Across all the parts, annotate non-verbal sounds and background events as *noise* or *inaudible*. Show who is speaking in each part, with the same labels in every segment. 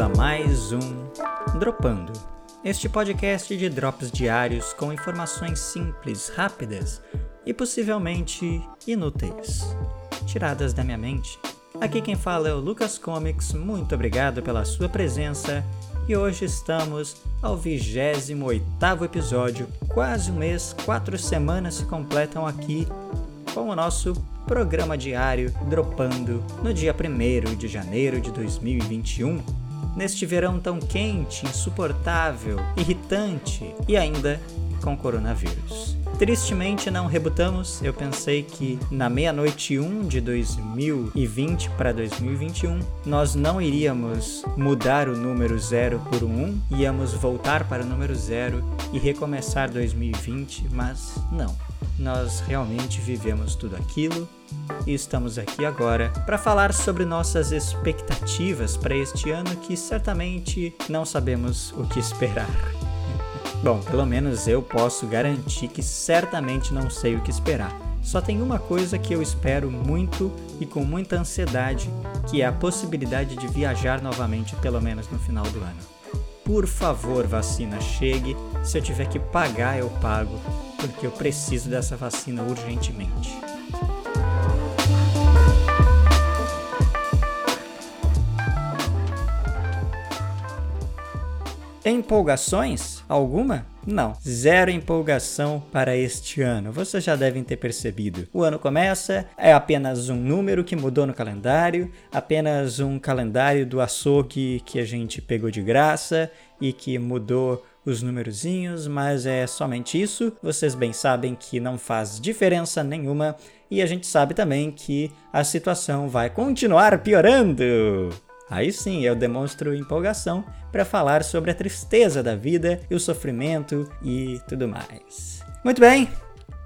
Speaker 1: a mais um Dropando. Este podcast de drops diários com informações simples, rápidas e possivelmente inúteis, tiradas da minha mente. Aqui quem fala é o Lucas Comics, muito obrigado pela sua presença e hoje estamos ao 28 episódio, quase um mês, quatro semanas se completam aqui com o nosso programa diário dropando no dia 1 de janeiro de 2021. Neste verão tão quente, insuportável, irritante e ainda com coronavírus. Tristemente não rebutamos, eu pensei que na meia-noite 1 de 2020 para 2021 nós não iríamos mudar o número 0 por um 1, íamos voltar para o número 0 e recomeçar 2020, mas não. Nós realmente vivemos tudo aquilo e estamos aqui agora para falar sobre nossas expectativas para este ano que certamente não sabemos o que esperar. *laughs* Bom, pelo menos eu posso garantir que certamente não sei o que esperar. Só tem uma coisa que eu espero muito e com muita ansiedade, que é a possibilidade de viajar novamente, pelo menos no final do ano. Por favor, vacina, chegue. Se eu tiver que pagar, eu pago, porque eu preciso dessa vacina urgentemente. Empolgações? Alguma? Não, zero empolgação para este ano. Vocês já devem ter percebido. O ano começa, é apenas um número que mudou no calendário, apenas um calendário do açougue que a gente pegou de graça e que mudou os numerozinhos, mas é somente isso. Vocês bem sabem que não faz diferença nenhuma e a gente sabe também que a situação vai continuar piorando. Aí sim eu demonstro empolgação para falar sobre a tristeza da vida e o sofrimento e tudo mais. Muito bem,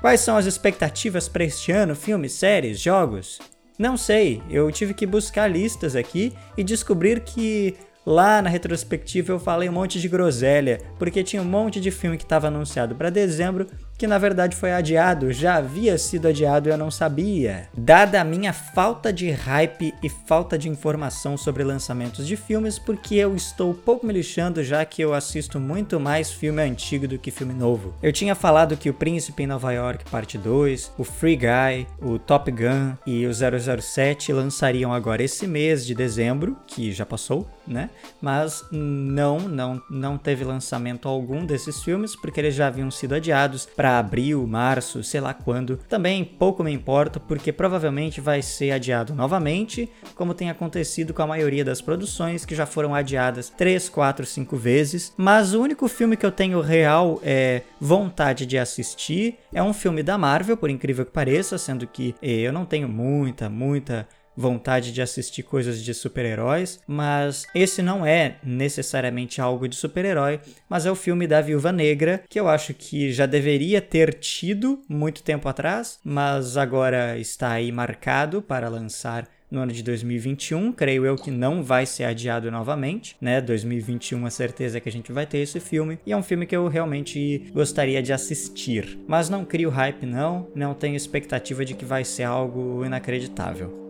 Speaker 1: quais são as expectativas para este ano? Filmes, séries, jogos? Não sei, eu tive que buscar listas aqui e descobrir que Lá na retrospectiva eu falei um monte de groselha, porque tinha um monte de filme que estava anunciado para dezembro que na verdade foi adiado, já havia sido adiado e eu não sabia. Dada a minha falta de hype e falta de informação sobre lançamentos de filmes, porque eu estou pouco me lixando já que eu assisto muito mais filme antigo do que filme novo. Eu tinha falado que O Príncipe em Nova York Parte 2, o Free Guy, o Top Gun e o 007 lançariam agora esse mês de dezembro, que já passou, né? Mas não, não, não teve lançamento algum desses filmes porque eles já haviam sido adiados para abril, março, sei lá quando. Também pouco me importa, porque provavelmente vai ser adiado novamente, como tem acontecido com a maioria das produções que já foram adiadas 3, 4, 5 vezes. Mas o único filme que eu tenho real é vontade de assistir é um filme da Marvel, por incrível que pareça, sendo que eu não tenho muita, muita vontade de assistir coisas de super-heróis, mas esse não é necessariamente algo de super-herói, mas é o filme da Viúva Negra, que eu acho que já deveria ter tido muito tempo atrás, mas agora está aí marcado para lançar no ano de 2021, creio eu que não vai ser adiado novamente, né? 2021 a certeza que a gente vai ter esse filme e é um filme que eu realmente gostaria de assistir, mas não crio hype não, não tenho expectativa de que vai ser algo inacreditável.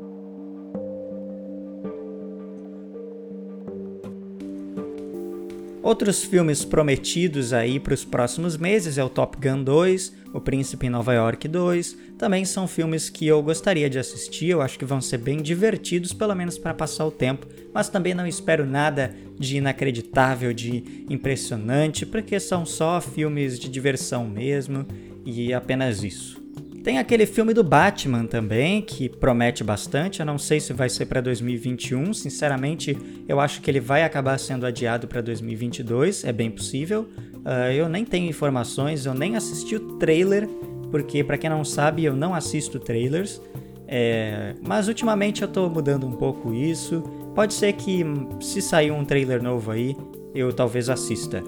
Speaker 1: Outros filmes prometidos aí para os próximos meses é o Top Gun 2, O Príncipe em Nova York 2. Também são filmes que eu gostaria de assistir, eu acho que vão ser bem divertidos, pelo menos para passar o tempo, mas também não espero nada de inacreditável, de impressionante, porque são só filmes de diversão mesmo e apenas isso. Tem aquele filme do Batman também, que promete bastante. Eu não sei se vai ser para 2021. Sinceramente, eu acho que ele vai acabar sendo adiado para 2022. É bem possível. Uh, eu nem tenho informações, eu nem assisti o trailer, porque, para quem não sabe, eu não assisto trailers. É, mas ultimamente eu tô mudando um pouco isso. Pode ser que, se sair um trailer novo aí, eu talvez assista.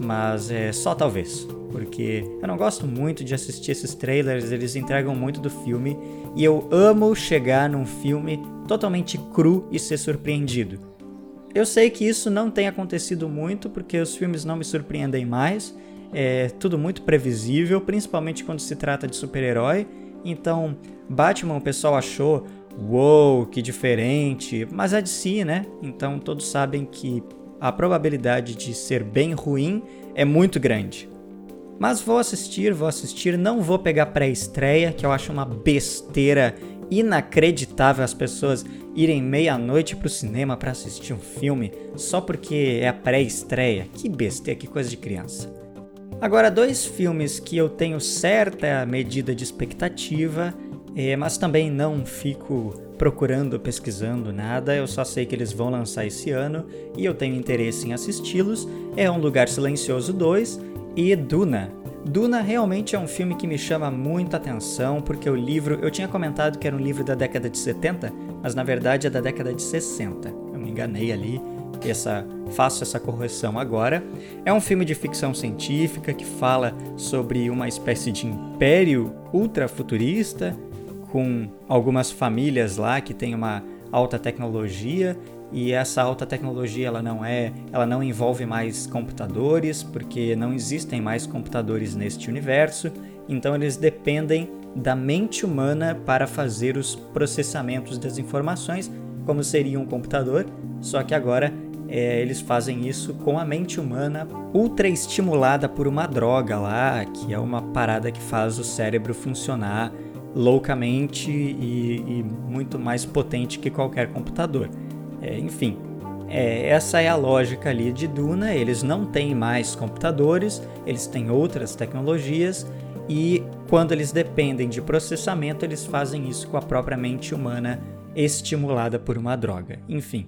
Speaker 1: Mas é só talvez porque eu não gosto muito de assistir esses trailers, eles entregam muito do filme e eu amo chegar num filme totalmente cru e ser surpreendido. Eu sei que isso não tem acontecido muito porque os filmes não me surpreendem mais, é tudo muito previsível, principalmente quando se trata de super-herói. Então, Batman o pessoal achou uou, que diferente, mas é de si, né? Então todos sabem que a probabilidade de ser bem ruim é muito grande. Mas vou assistir, vou assistir, não vou pegar pré-estreia, que eu acho uma besteira inacreditável as pessoas irem meia-noite pro cinema para assistir um filme só porque é a pré-estreia. Que besteira, que coisa de criança. Agora, dois filmes que eu tenho certa medida de expectativa, é, mas também não fico procurando, pesquisando nada, eu só sei que eles vão lançar esse ano e eu tenho interesse em assisti-los. É Um Lugar Silencioso 2 e Duna. Duna realmente é um filme que me chama muita atenção, porque o livro, eu tinha comentado que era um livro da década de 70, mas na verdade é da década de 60. Eu me enganei ali, essa, faço essa correção agora. É um filme de ficção científica que fala sobre uma espécie de império ultrafuturista, com algumas famílias lá que têm uma alta tecnologia e essa alta tecnologia ela não é, ela não envolve mais computadores, porque não existem mais computadores neste universo, então eles dependem da mente humana para fazer os processamentos das informações, como seria um computador, só que agora é, eles fazem isso com a mente humana ultra estimulada por uma droga lá, que é uma parada que faz o cérebro funcionar loucamente e, e muito mais potente que qualquer computador. É, enfim, é, essa é a lógica ali de Duna. Eles não têm mais computadores, eles têm outras tecnologias e quando eles dependem de processamento, eles fazem isso com a própria mente humana estimulada por uma droga. Enfim.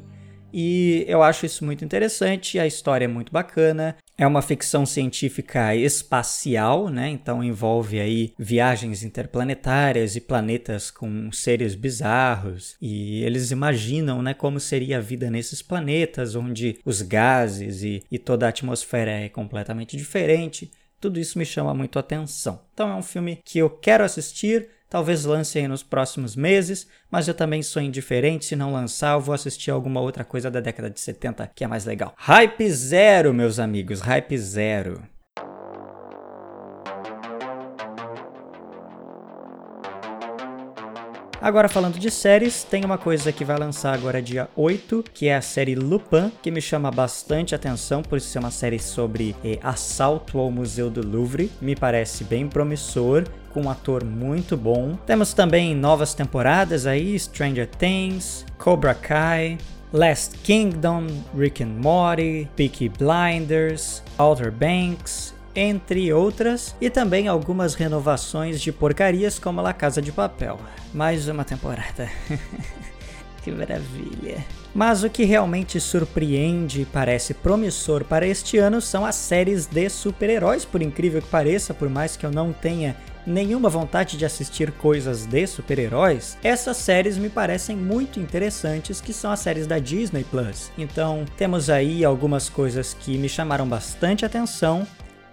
Speaker 1: E eu acho isso muito interessante, a história é muito bacana. É uma ficção científica espacial, né? Então envolve aí viagens interplanetárias e planetas com seres bizarros. E eles imaginam, né, como seria a vida nesses planetas, onde os gases e, e toda a atmosfera é completamente diferente. Tudo isso me chama muito atenção. Então é um filme que eu quero assistir, Talvez lance aí nos próximos meses, mas eu também sou indiferente. Se não lançar, eu vou assistir alguma outra coisa da década de 70 que é mais legal. Hype zero, meus amigos, hype zero. Agora falando de séries, tem uma coisa que vai lançar agora dia 8, que é a série Lupin, que me chama bastante atenção por ser uma série sobre eh, assalto ao Museu do Louvre. Me parece bem promissor com um ator muito bom. Temos também novas temporadas aí, Stranger Things, Cobra Kai, Last Kingdom, Rick and Morty, Peaky Blinders, Outer Banks entre outras, e também algumas renovações de porcarias como La Casa de Papel. Mais uma temporada. *laughs* que maravilha. Mas o que realmente surpreende e parece promissor para este ano são as séries de super-heróis, por incrível que pareça, por mais que eu não tenha nenhuma vontade de assistir coisas de super-heróis, essas séries me parecem muito interessantes, que são as séries da Disney Plus. Então, temos aí algumas coisas que me chamaram bastante atenção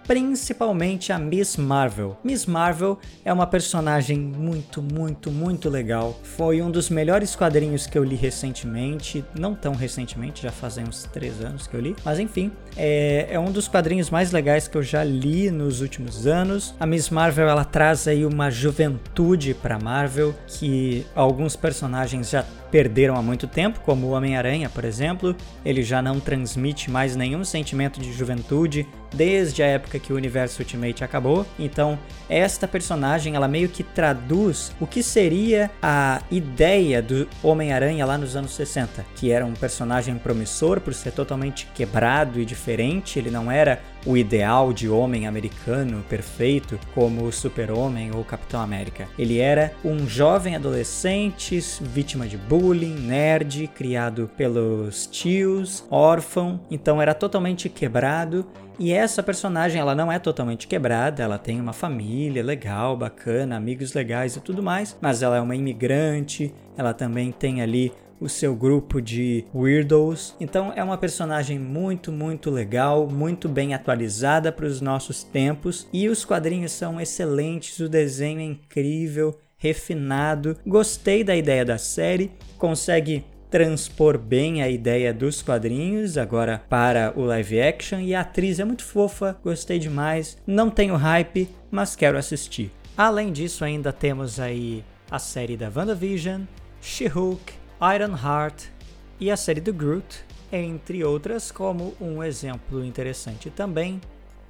Speaker 1: principalmente a Miss Marvel. Miss Marvel é uma personagem muito, muito, muito legal. Foi um dos melhores quadrinhos que eu li recentemente, não tão recentemente, já fazem uns três anos que eu li, mas enfim, é, é um dos quadrinhos mais legais que eu já li nos últimos anos. A Miss Marvel ela traz aí uma juventude para Marvel que alguns personagens já perderam há muito tempo, como o Homem-Aranha, por exemplo. Ele já não transmite mais nenhum sentimento de juventude desde a época que o universo Ultimate acabou. Então, esta personagem, ela meio que traduz o que seria a ideia do Homem-Aranha lá nos anos 60, que era um personagem promissor por ser totalmente quebrado e diferente, ele não era o ideal de homem americano perfeito como o Super-Homem ou Capitão América. Ele era um jovem adolescente, vítima de bullying, nerd, criado pelos tios, órfão, então era totalmente quebrado e essa personagem, ela não é totalmente quebrada, ela tem uma família legal, bacana, amigos legais e tudo mais, mas ela é uma imigrante, ela também tem ali o seu grupo de weirdos. Então é uma personagem muito, muito legal, muito bem atualizada para os nossos tempos e os quadrinhos são excelentes, o desenho é incrível, refinado. Gostei da ideia da série, consegue transpor bem a ideia dos quadrinhos agora para o live action e a atriz é muito fofa, gostei demais. Não tenho hype, mas quero assistir. Além disso, ainda temos aí a série da WandaVision, She-Hulk, Ironheart e a série do Groot, entre outras, como um exemplo interessante também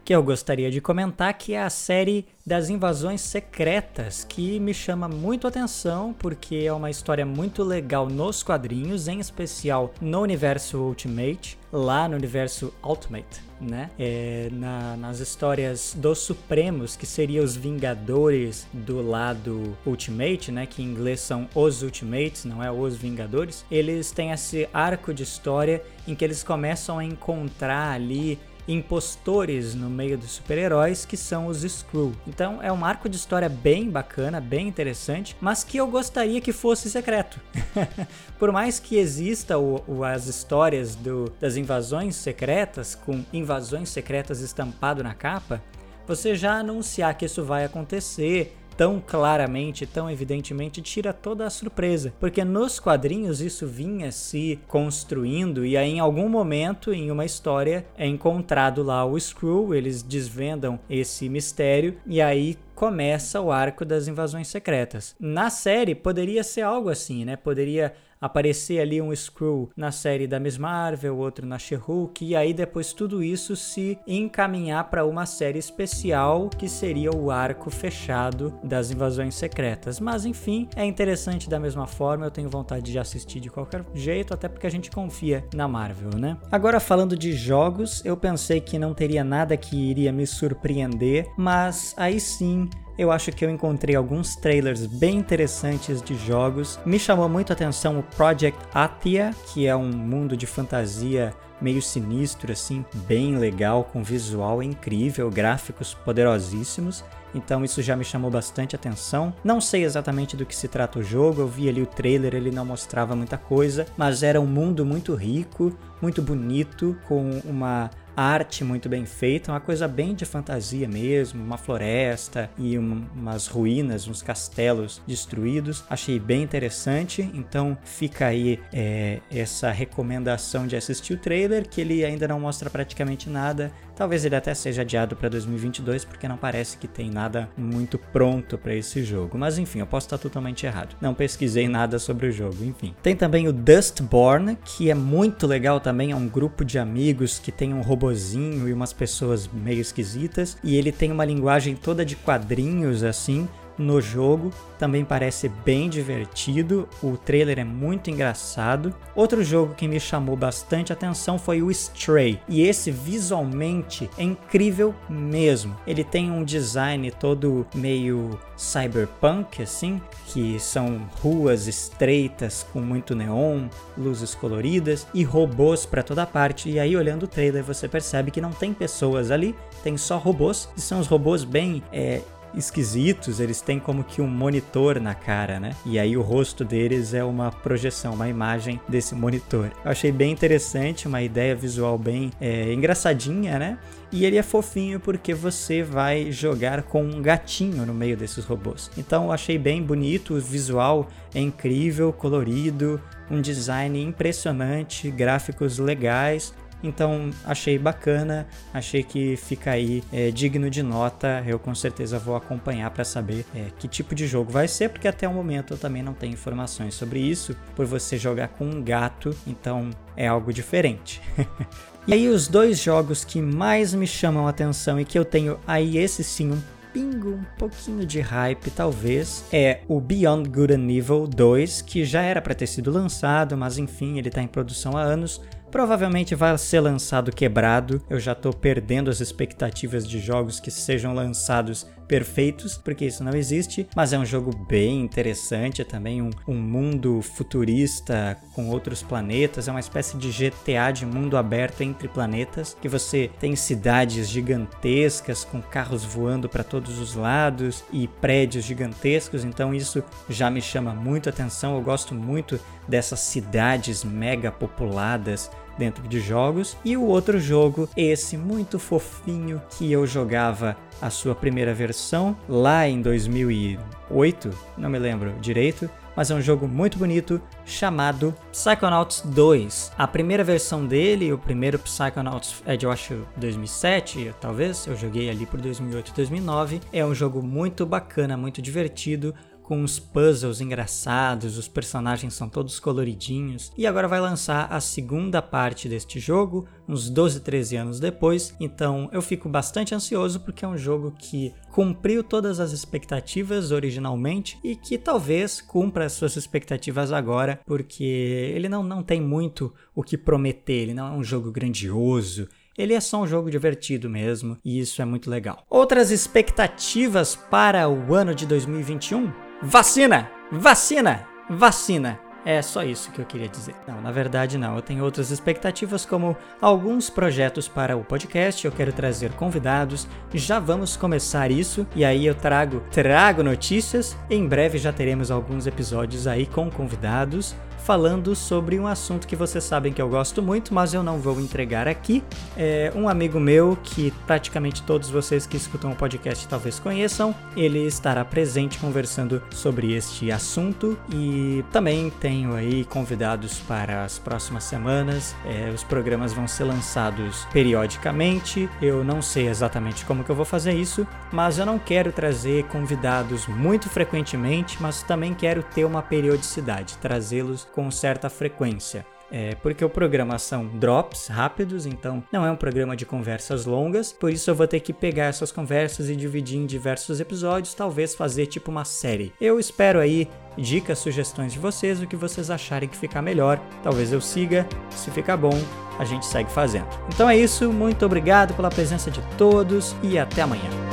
Speaker 1: que eu gostaria de comentar, que é a série das invasões secretas, que me chama muito atenção porque é uma história muito legal nos quadrinhos, em especial no universo Ultimate, lá no universo Ultimate, né? É, na, nas histórias dos Supremos, que seriam os Vingadores do lado Ultimate, né? Que em inglês são os Ultimates, não é os Vingadores. Eles têm esse arco de história em que eles começam a encontrar ali impostores no meio dos super-heróis que são os Skrull. Então é um arco de história bem bacana, bem interessante, mas que eu gostaria que fosse secreto. *laughs* Por mais que exista o, o, as histórias do, das invasões secretas, com invasões secretas estampado na capa, você já anunciar que isso vai acontecer, tão claramente, tão evidentemente, tira toda a surpresa. Porque nos quadrinhos isso vinha se construindo e aí em algum momento em uma história é encontrado lá o Skrull, eles desvendam esse mistério e aí começa o arco das invasões secretas. Na série poderia ser algo assim, né? Poderia aparecer ali um Skrull na série da Miss Marvel, outro na She-Hulk, e aí depois tudo isso se encaminhar para uma série especial que seria o arco fechado das invasões secretas. Mas enfim, é interessante da mesma forma, eu tenho vontade de assistir de qualquer jeito, até porque a gente confia na Marvel, né? Agora falando de jogos, eu pensei que não teria nada que iria me surpreender, mas aí sim eu acho que eu encontrei alguns trailers bem interessantes de jogos. Me chamou muito a atenção o Project Athia, que é um mundo de fantasia meio sinistro assim, bem legal, com visual incrível, gráficos poderosíssimos. Então isso já me chamou bastante atenção. Não sei exatamente do que se trata o jogo, eu vi ali o trailer, ele não mostrava muita coisa, mas era um mundo muito rico, muito bonito, com uma arte muito bem feita, uma coisa bem de fantasia mesmo, uma floresta e um, umas ruínas, uns castelos destruídos. Achei bem interessante, então fica aí é, essa recomendação de assistir o trailer, que ele ainda não mostra praticamente nada. Talvez ele até seja adiado para 2022, porque não parece que tem nada muito pronto para esse jogo. Mas enfim, eu posso estar totalmente errado. Não pesquisei nada sobre o jogo, enfim. Tem também o Dustborn, que é muito legal também, é um grupo de amigos que tem um robozinho e umas pessoas meio esquisitas, e ele tem uma linguagem toda de quadrinhos assim, no jogo, também parece bem divertido, o trailer é muito engraçado. Outro jogo que me chamou bastante atenção foi o Stray, e esse visualmente é incrível mesmo. Ele tem um design todo meio cyberpunk assim, que são ruas estreitas com muito neon, luzes coloridas e robôs para toda parte. E aí olhando o trailer você percebe que não tem pessoas ali, tem só robôs e são os robôs bem é, esquisitos, eles têm como que um monitor na cara, né? E aí o rosto deles é uma projeção, uma imagem desse monitor. Eu achei bem interessante, uma ideia visual bem é, engraçadinha, né? E ele é fofinho porque você vai jogar com um gatinho no meio desses robôs. Então eu achei bem bonito, o visual é incrível, colorido, um design impressionante, gráficos legais então achei bacana, achei que fica aí é, digno de nota. Eu com certeza vou acompanhar para saber é, que tipo de jogo vai ser, porque até o momento eu também não tenho informações sobre isso. Por você jogar com um gato, então é algo diferente. *laughs* e aí os dois jogos que mais me chamam a atenção e que eu tenho aí esse sim um pingo, um pouquinho de hype, talvez, é o Beyond Good and Evil 2, que já era para ter sido lançado, mas enfim, ele está em produção há anos provavelmente vai ser lançado quebrado. Eu já estou perdendo as expectativas de jogos que sejam lançados perfeitos, porque isso não existe, mas é um jogo bem interessante, é também um, um mundo futurista com outros planetas, é uma espécie de GTA de mundo aberto entre planetas, que você tem cidades gigantescas com carros voando para todos os lados e prédios gigantescos, então isso já me chama muito atenção, eu gosto muito dessas cidades mega populadas dentro de jogos. E o outro jogo, esse muito fofinho que eu jogava a sua primeira versão lá em 2008, não me lembro direito, mas é um jogo muito bonito chamado Psychonauts 2. A primeira versão dele, o primeiro Psychonauts é de eu acho 2007, talvez, eu joguei ali por 2008 2009. É um jogo muito bacana, muito divertido, com os puzzles engraçados, os personagens são todos coloridinhos. E agora vai lançar a segunda parte deste jogo, uns 12, 13 anos depois. Então eu fico bastante ansioso porque é um jogo que cumpriu todas as expectativas originalmente e que talvez cumpra as suas expectativas agora, porque ele não, não tem muito o que prometer, ele não é um jogo grandioso. Ele é só um jogo divertido mesmo, e isso é muito legal. Outras expectativas para o ano de 2021? Vacina! Vacina! Vacina! É só isso que eu queria dizer. Não, na verdade não. Eu tenho outras expectativas, como alguns projetos para o podcast. Eu quero trazer convidados. Já vamos começar isso. E aí eu trago, trago notícias. Em breve já teremos alguns episódios aí com convidados falando sobre um assunto que vocês sabem que eu gosto muito, mas eu não vou entregar aqui. É um amigo meu que praticamente todos vocês que escutam o podcast talvez conheçam. Ele estará presente conversando sobre este assunto e também tenho aí convidados para as próximas semanas. É, os programas vão ser lançados periodicamente. Eu não sei exatamente como que eu vou fazer isso, mas eu não quero trazer convidados muito frequentemente, mas também quero ter uma periodicidade, trazê-los com certa frequência. É, porque o programa são drops rápidos, então não é um programa de conversas longas, por isso eu vou ter que pegar essas conversas e dividir em diversos episódios, talvez fazer tipo uma série. Eu espero aí dicas, sugestões de vocês, o que vocês acharem que ficar melhor. Talvez eu siga, se ficar bom, a gente segue fazendo. Então é isso, muito obrigado pela presença de todos e até amanhã.